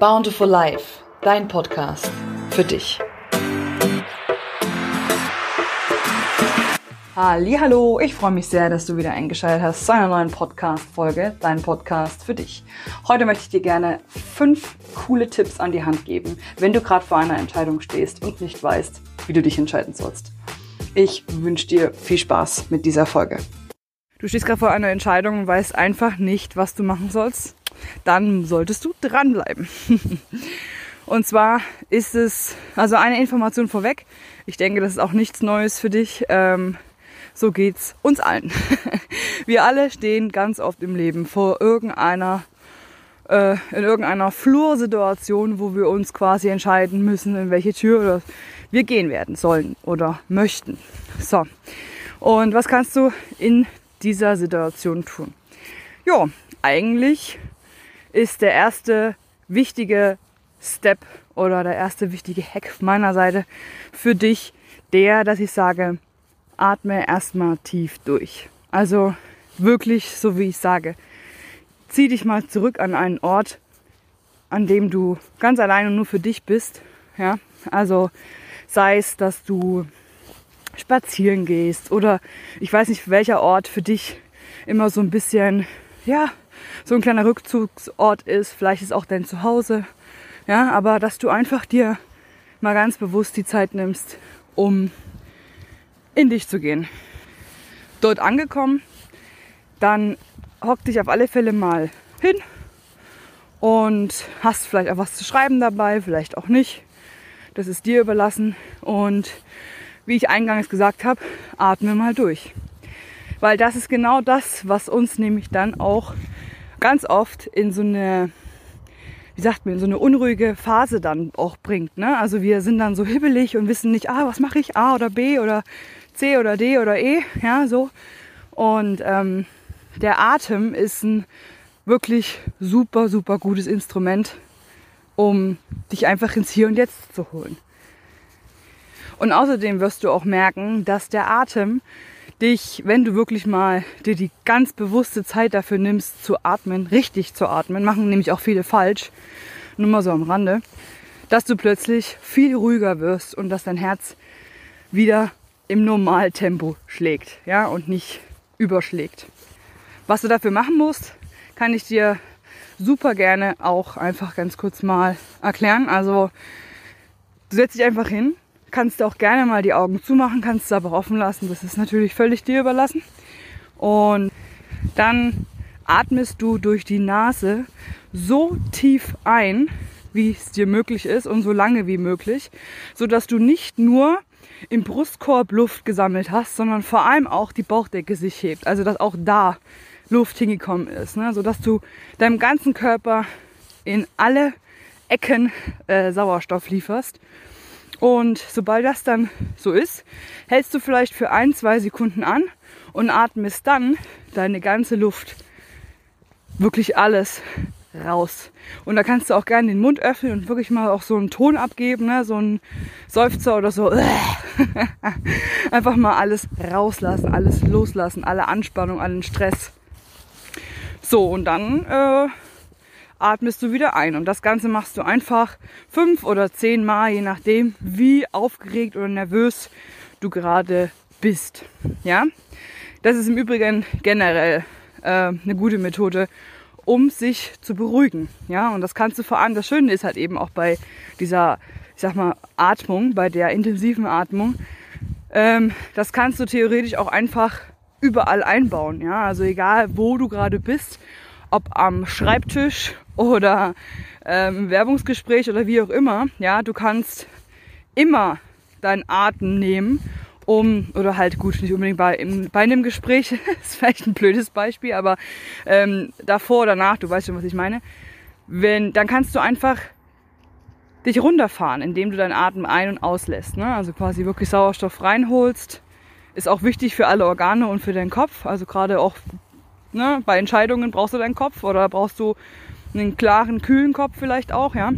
Bountiful Life, dein Podcast für dich. Hallo, ich freue mich sehr, dass du wieder eingeschaltet hast zu einer neuen Podcast-Folge, dein Podcast für dich. Heute möchte ich dir gerne fünf coole Tipps an die Hand geben, wenn du gerade vor einer Entscheidung stehst und nicht weißt, wie du dich entscheiden sollst. Ich wünsche dir viel Spaß mit dieser Folge. Du stehst gerade vor einer Entscheidung und weißt einfach nicht, was du machen sollst dann solltest du dranbleiben. Und zwar ist es, also eine Information vorweg. Ich denke, das ist auch nichts Neues für dich. Ähm, so geht's uns allen. Wir alle stehen ganz oft im Leben vor irgendeiner, äh, in irgendeiner Flursituation, wo wir uns quasi entscheiden müssen, in welche Tür wir gehen werden sollen oder möchten. So. Und was kannst du in dieser Situation tun? Ja, eigentlich ist der erste wichtige Step oder der erste wichtige Hack meiner Seite für dich der, dass ich sage, atme erstmal tief durch. Also wirklich, so wie ich sage, zieh dich mal zurück an einen Ort, an dem du ganz allein und nur für dich bist. Ja, also sei es, dass du spazieren gehst oder ich weiß nicht, welcher Ort für dich immer so ein bisschen, ja, so ein kleiner Rückzugsort ist. Vielleicht ist auch dein Zuhause. Ja, aber dass du einfach dir mal ganz bewusst die Zeit nimmst, um in dich zu gehen. Dort angekommen, dann hock dich auf alle Fälle mal hin und hast vielleicht auch was zu schreiben dabei, vielleicht auch nicht. Das ist dir überlassen. Und wie ich eingangs gesagt habe, atme mal durch. Weil das ist genau das, was uns nämlich dann auch ganz oft in so eine, wie sagt man, in so eine unruhige Phase dann auch bringt. Ne? Also wir sind dann so hibbelig und wissen nicht, ah, was mache ich, A oder B oder C oder D oder E, ja, so. Und ähm, der Atem ist ein wirklich super, super gutes Instrument, um dich einfach ins Hier und Jetzt zu holen. Und außerdem wirst du auch merken, dass der Atem dich, wenn du wirklich mal dir die ganz bewusste Zeit dafür nimmst, zu atmen, richtig zu atmen, machen nämlich auch viele falsch, nur mal so am Rande, dass du plötzlich viel ruhiger wirst und dass dein Herz wieder im Normaltempo schlägt, ja, und nicht überschlägt. Was du dafür machen musst, kann ich dir super gerne auch einfach ganz kurz mal erklären. Also, du setzt dich einfach hin, kannst du auch gerne mal die Augen zumachen, kannst du aber offen lassen. Das ist natürlich völlig dir überlassen. Und dann atmest du durch die Nase so tief ein, wie es dir möglich ist und so lange wie möglich, so dass du nicht nur im Brustkorb Luft gesammelt hast, sondern vor allem auch die Bauchdecke sich hebt. Also dass auch da Luft hingekommen ist, ne? so dass du deinem ganzen Körper in alle Ecken äh, Sauerstoff lieferst und sobald das dann so ist, hältst du vielleicht für ein, zwei Sekunden an und atmest dann deine ganze Luft, wirklich alles raus. Und da kannst du auch gerne den Mund öffnen und wirklich mal auch so einen Ton abgeben, ne? so einen Seufzer oder so. Einfach mal alles rauslassen, alles loslassen, alle Anspannung, allen Stress. So, und dann äh, atmest du wieder ein. Und das Ganze machst du einfach fünf oder zehn Mal, je nachdem, wie aufgeregt oder nervös du gerade bist. Ja, das ist im Übrigen generell äh, eine gute Methode, um sich zu beruhigen. Ja, und das kannst du vor allem, das Schöne ist halt eben auch bei dieser, ich sag mal, Atmung, bei der intensiven Atmung, ähm, das kannst du theoretisch auch einfach überall einbauen. Ja, also egal wo du gerade bist ob am Schreibtisch oder ähm, Werbungsgespräch oder wie auch immer, ja, du kannst immer deinen Atem nehmen, um, oder halt gut, nicht unbedingt bei, im, bei einem Gespräch, ist vielleicht ein blödes Beispiel, aber ähm, davor oder nach, du weißt schon, was ich meine, wenn, dann kannst du einfach dich runterfahren, indem du deinen Atem ein- und auslässt. Ne? Also quasi wirklich Sauerstoff reinholst. Ist auch wichtig für alle Organe und für deinen Kopf. Also gerade auch Ne? Bei Entscheidungen brauchst du deinen Kopf oder brauchst du einen klaren, kühlen Kopf vielleicht auch, ja.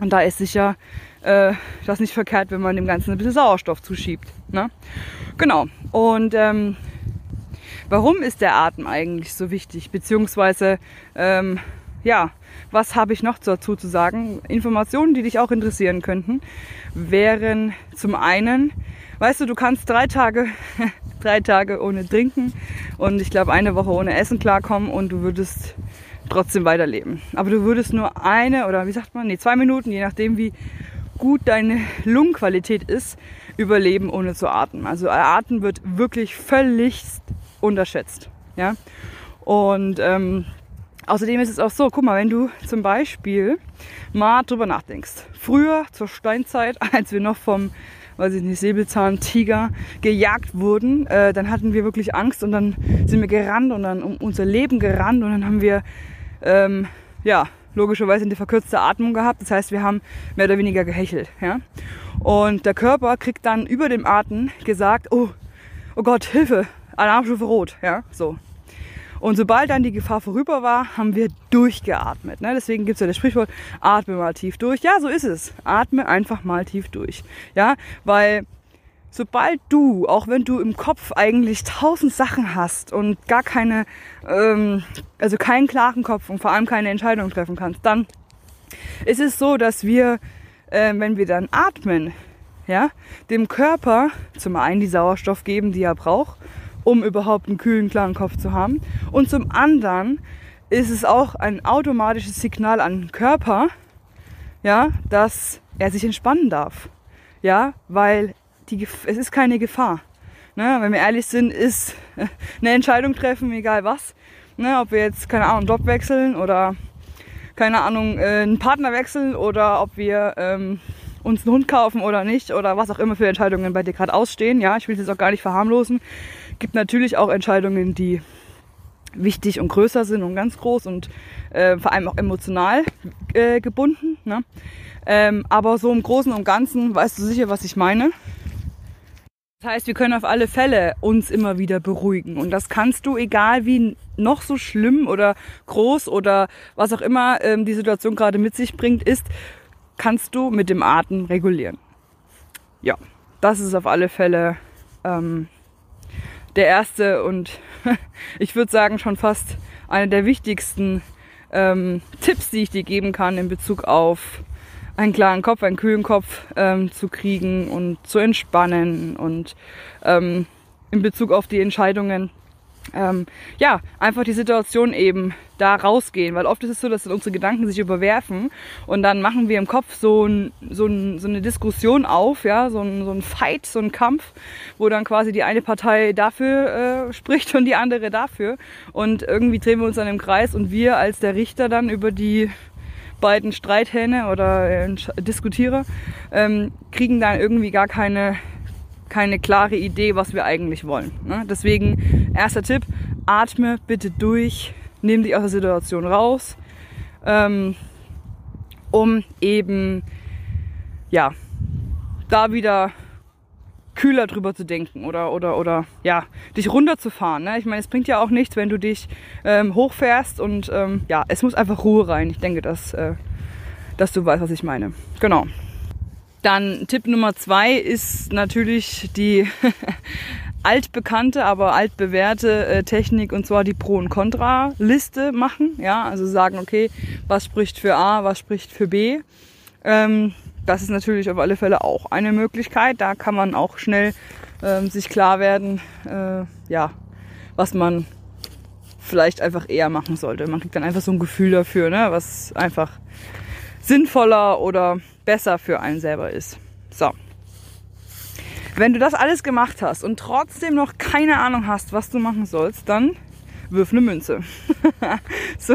Und da ist sicher äh, das nicht verkehrt, wenn man dem Ganzen ein bisschen Sauerstoff zuschiebt. Ne? Genau. Und ähm, warum ist der Atem eigentlich so wichtig? Beziehungsweise, ähm, ja, was habe ich noch dazu zu sagen? Informationen, die dich auch interessieren könnten, wären zum einen, weißt du, du kannst drei Tage, drei Tage ohne Trinken und ich glaube eine Woche ohne Essen klarkommen und du würdest trotzdem weiterleben. Aber du würdest nur eine oder wie sagt man, nee, zwei Minuten, je nachdem wie gut deine Lungenqualität ist, überleben ohne zu atmen. Also Atmen wird wirklich völlig unterschätzt. Ja? Und ähm, außerdem ist es auch so, guck mal, wenn du zum Beispiel mal drüber nachdenkst. Früher zur Steinzeit, als wir noch vom weiß ich nicht, Säbelzahntiger gejagt wurden, äh, dann hatten wir wirklich Angst und dann sind wir gerannt und dann um unser Leben gerannt und dann haben wir ähm, ja logischerweise eine verkürzte Atmung gehabt. Das heißt, wir haben mehr oder weniger gehechelt. Ja? Und der Körper kriegt dann über dem Atem gesagt, oh, oh Gott, Hilfe, Alarmstufe rot. Ja, so. Und sobald dann die Gefahr vorüber war, haben wir durchgeatmet. Ne? Deswegen gibt es ja das Sprichwort, atme mal tief durch. Ja, so ist es. Atme einfach mal tief durch. Ja, weil sobald du, auch wenn du im Kopf eigentlich tausend Sachen hast und gar keine, ähm, also keinen klaren Kopf und vor allem keine Entscheidung treffen kannst, dann ist es so, dass wir, äh, wenn wir dann atmen, ja, dem Körper zum einen die Sauerstoff geben, die er braucht, um überhaupt einen kühlen, klaren Kopf zu haben. Und zum anderen ist es auch ein automatisches Signal an den Körper, ja, dass er sich entspannen darf. Ja, weil die, es ist keine Gefahr. Ne? Wenn wir ehrlich sind, ist eine Entscheidung treffen, egal was. Ne? Ob wir jetzt, keine Ahnung, Job wechseln oder, keine Ahnung, äh, einen Partner wechseln oder ob wir ähm, uns einen Hund kaufen oder nicht oder was auch immer für Entscheidungen bei dir gerade ausstehen. Ja, ich will es jetzt auch gar nicht verharmlosen. Gibt natürlich auch Entscheidungen, die wichtig und größer sind und ganz groß und äh, vor allem auch emotional äh, gebunden. Ne? Ähm, aber so im Großen und Ganzen weißt du sicher, was ich meine. Das heißt, wir können auf alle Fälle uns immer wieder beruhigen. Und das kannst du, egal wie noch so schlimm oder groß oder was auch immer ähm, die Situation gerade mit sich bringt, ist, kannst du mit dem Atem regulieren. Ja, das ist auf alle Fälle ähm, der erste und ich würde sagen schon fast einer der wichtigsten ähm, Tipps, die ich dir geben kann in Bezug auf einen klaren Kopf, einen kühlen Kopf ähm, zu kriegen und zu entspannen und ähm, in Bezug auf die Entscheidungen, ähm, ja, einfach die Situation eben da rausgehen, weil oft ist es so, dass unsere Gedanken sich überwerfen und dann machen wir im Kopf so, ein, so, ein, so eine Diskussion auf, ja, so ein, so ein Fight, so ein Kampf, wo dann quasi die eine Partei dafür äh, spricht und die andere dafür. Und irgendwie drehen wir uns dann im Kreis und wir als der Richter dann über die beiden Streithähne oder äh, Diskutierer ähm, kriegen dann irgendwie gar keine, keine klare Idee, was wir eigentlich wollen. Ne? Deswegen, erster Tipp, atme bitte durch, nimm dich aus der Situation raus, ähm, um eben, ja, da wieder kühler drüber zu denken oder, oder, oder ja, dich runterzufahren. Ne? Ich meine, es bringt ja auch nichts, wenn du dich ähm, hochfährst und ähm, ja, es muss einfach Ruhe rein. Ich denke, dass, äh, dass du weißt, was ich meine. Genau. Dann Tipp Nummer zwei ist natürlich die altbekannte, aber altbewährte äh, Technik und zwar die Pro- und Contra-Liste machen. Ja, also sagen, okay, was spricht für A, was spricht für B. Ähm, das ist natürlich auf alle Fälle auch eine Möglichkeit. Da kann man auch schnell ähm, sich klar werden, äh, ja, was man vielleicht einfach eher machen sollte. Man kriegt dann einfach so ein Gefühl dafür, ne, was einfach sinnvoller oder besser für einen selber ist. So. Wenn du das alles gemacht hast und trotzdem noch keine Ahnung hast, was du machen sollst, dann wirf eine Münze. so,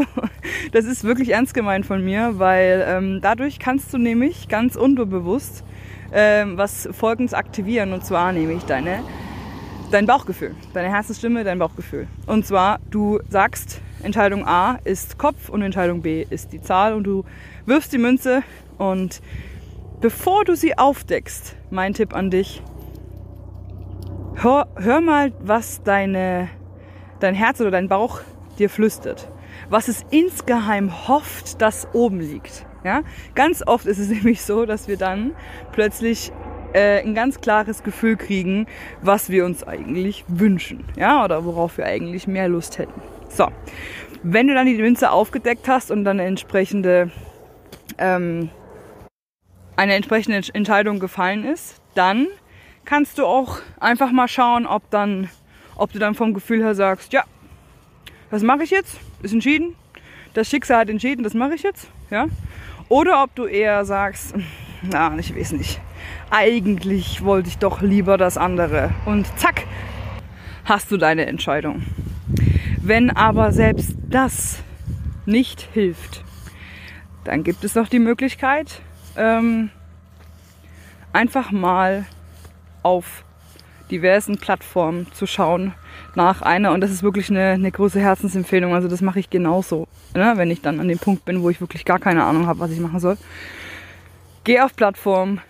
das ist wirklich ernst gemeint von mir, weil ähm, dadurch kannst du nämlich ganz unbewusst ähm, was Folgendes aktivieren und zwar nämlich deine dein Bauchgefühl, deine Herzensstimme, dein Bauchgefühl. Und zwar du sagst, Entscheidung A ist Kopf und Entscheidung B ist die Zahl und du wirfst die Münze und bevor du sie aufdeckst, mein Tipp an dich, hör, hör mal, was deine dein Herz oder dein Bauch dir flüstert. Was es insgeheim hofft, dass oben liegt. Ja? Ganz oft ist es nämlich so, dass wir dann plötzlich äh, ein ganz klares Gefühl kriegen, was wir uns eigentlich wünschen. Ja? Oder worauf wir eigentlich mehr Lust hätten. So. Wenn du dann die Münze aufgedeckt hast und dann entsprechende, ähm, eine entsprechende Entscheidung gefallen ist, dann kannst du auch einfach mal schauen, ob dann, ob du dann vom Gefühl her sagst, ja, das mache ich jetzt, ist entschieden, das Schicksal hat entschieden, das mache ich jetzt, ja. Oder ob du eher sagst, na, ich weiß nicht, eigentlich wollte ich doch lieber das andere. Und zack, hast du deine Entscheidung. Wenn aber selbst das nicht hilft, dann gibt es noch die Möglichkeit, ähm, einfach mal auf diversen Plattformen zu schauen nach einer. Und das ist wirklich eine, eine große Herzensempfehlung. Also das mache ich genauso, ne? wenn ich dann an dem Punkt bin, wo ich wirklich gar keine Ahnung habe, was ich machen soll. Geh auf Plattformen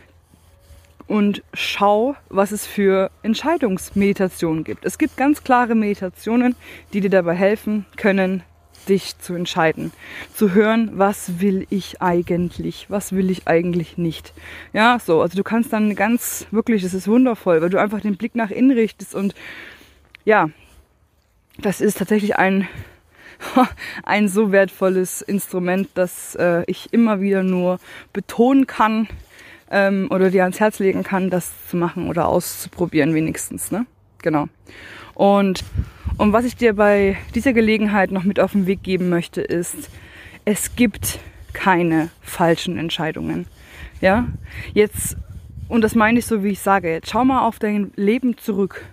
und schau, was es für Entscheidungsmeditationen gibt. Es gibt ganz klare Meditationen, die dir dabei helfen können, dich zu entscheiden, zu hören, was will ich eigentlich, was will ich eigentlich nicht. Ja, so, also du kannst dann ganz, wirklich, das ist wundervoll, weil du einfach den Blick nach innen richtest und ja, das ist tatsächlich ein, ein so wertvolles Instrument, dass äh, ich immer wieder nur betonen kann ähm, oder dir ans Herz legen kann, das zu machen oder auszuprobieren wenigstens. Ne? Genau. Und und was ich dir bei dieser Gelegenheit noch mit auf den Weg geben möchte, ist, es gibt keine falschen Entscheidungen. Ja, jetzt, und das meine ich so, wie ich sage, jetzt schau mal auf dein Leben zurück.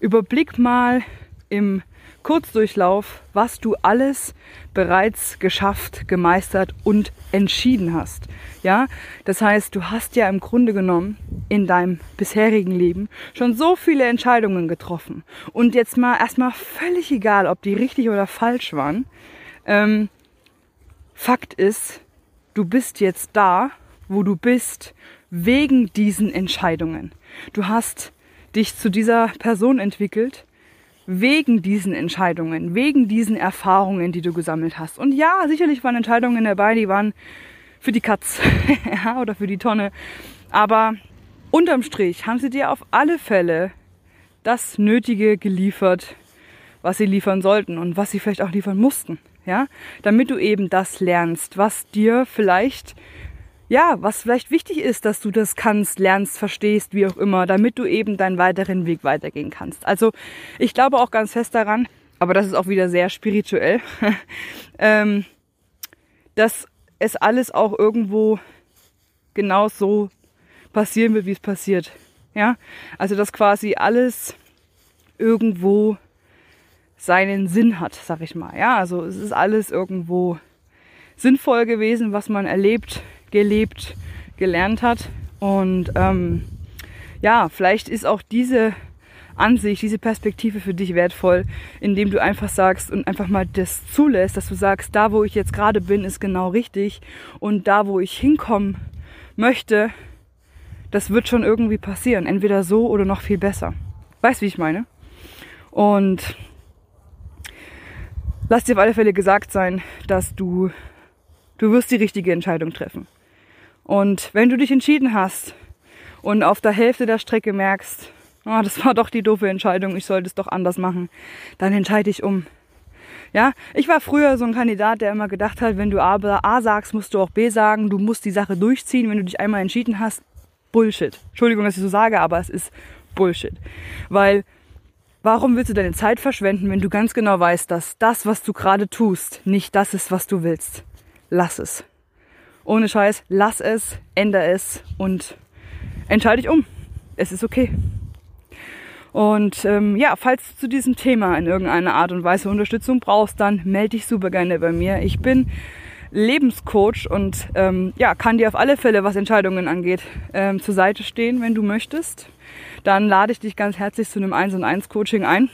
Überblick mal im Kurzdurchlauf, was du alles bereits geschafft, gemeistert und entschieden hast. Ja, das heißt, du hast ja im Grunde genommen in deinem bisherigen Leben schon so viele Entscheidungen getroffen. Und jetzt mal erstmal völlig egal, ob die richtig oder falsch waren. Ähm, Fakt ist, du bist jetzt da, wo du bist, wegen diesen Entscheidungen. Du hast dich zu dieser Person entwickelt, wegen diesen Entscheidungen, wegen diesen Erfahrungen, die du gesammelt hast. Und ja, sicherlich waren Entscheidungen dabei, die waren für die Katz oder für die Tonne. Aber unterm Strich haben sie dir auf alle Fälle das Nötige geliefert, was sie liefern sollten und was sie vielleicht auch liefern mussten. Ja, damit du eben das lernst, was dir vielleicht ja, was vielleicht wichtig ist, dass du das kannst, lernst, verstehst, wie auch immer, damit du eben deinen weiteren Weg weitergehen kannst. Also ich glaube auch ganz fest daran, aber das ist auch wieder sehr spirituell, ähm, dass es alles auch irgendwo genau so passieren wird, wie es passiert. Ja, also dass quasi alles irgendwo seinen Sinn hat, sag ich mal. Ja, also es ist alles irgendwo sinnvoll gewesen, was man erlebt, gelebt, gelernt hat. Und ähm, ja, vielleicht ist auch diese Ansicht, diese Perspektive für dich wertvoll, indem du einfach sagst und einfach mal das zulässt, dass du sagst, da wo ich jetzt gerade bin, ist genau richtig und da wo ich hinkommen möchte, das wird schon irgendwie passieren. Entweder so oder noch viel besser. Weißt, wie ich meine? Und lass dir auf alle Fälle gesagt sein, dass du, du wirst die richtige Entscheidung treffen. Und wenn du dich entschieden hast und auf der Hälfte der Strecke merkst, oh, das war doch die doofe Entscheidung, ich sollte es doch anders machen, dann entscheide ich um. Ja, ich war früher so ein Kandidat, der immer gedacht hat, wenn du A, A sagst, musst du auch B sagen, du musst die Sache durchziehen, wenn du dich einmal entschieden hast. Bullshit. Entschuldigung, dass ich so sage, aber es ist Bullshit. Weil warum willst du deine Zeit verschwenden, wenn du ganz genau weißt, dass das, was du gerade tust, nicht das ist, was du willst? Lass es. Ohne Scheiß, lass es, ändere es und entscheide dich um. Es ist okay. Und ähm, ja, falls du zu diesem Thema in irgendeiner Art und Weise Unterstützung brauchst, dann melde dich super gerne bei mir. Ich bin Lebenscoach und ähm, ja, kann dir auf alle Fälle, was Entscheidungen angeht, ähm, zur Seite stehen, wenn du möchtest. Dann lade ich dich ganz herzlich zu einem 1 und 1 Coaching ein.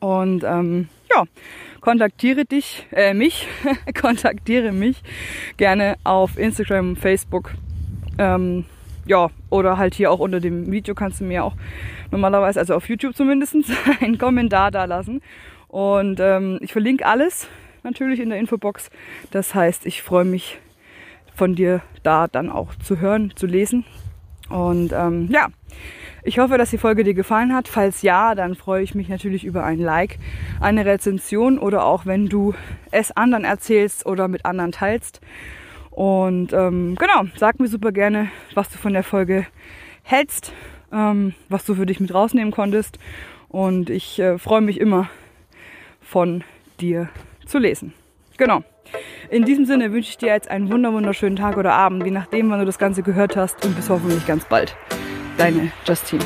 Und ähm, ja, kontaktiere dich, äh, mich, kontaktiere mich gerne auf Instagram, Facebook, ähm, ja, oder halt hier auch unter dem Video kannst du mir auch normalerweise, also auf YouTube zumindest, einen Kommentar da lassen. Und ähm, ich verlinke alles natürlich in der Infobox. Das heißt, ich freue mich von dir da dann auch zu hören, zu lesen. Und ähm, ja, ich hoffe, dass die Folge dir gefallen hat. Falls ja, dann freue ich mich natürlich über ein Like, eine Rezension oder auch wenn du es anderen erzählst oder mit anderen teilst. Und ähm, genau, sag mir super gerne, was du von der Folge hältst, ähm, was du für dich mit rausnehmen konntest. Und ich äh, freue mich immer von dir zu lesen. Genau. In diesem Sinne wünsche ich dir jetzt einen wunderschönen Tag oder Abend, je nachdem, wann du das Ganze gehört hast und bis hoffentlich ganz bald. Deine Justine.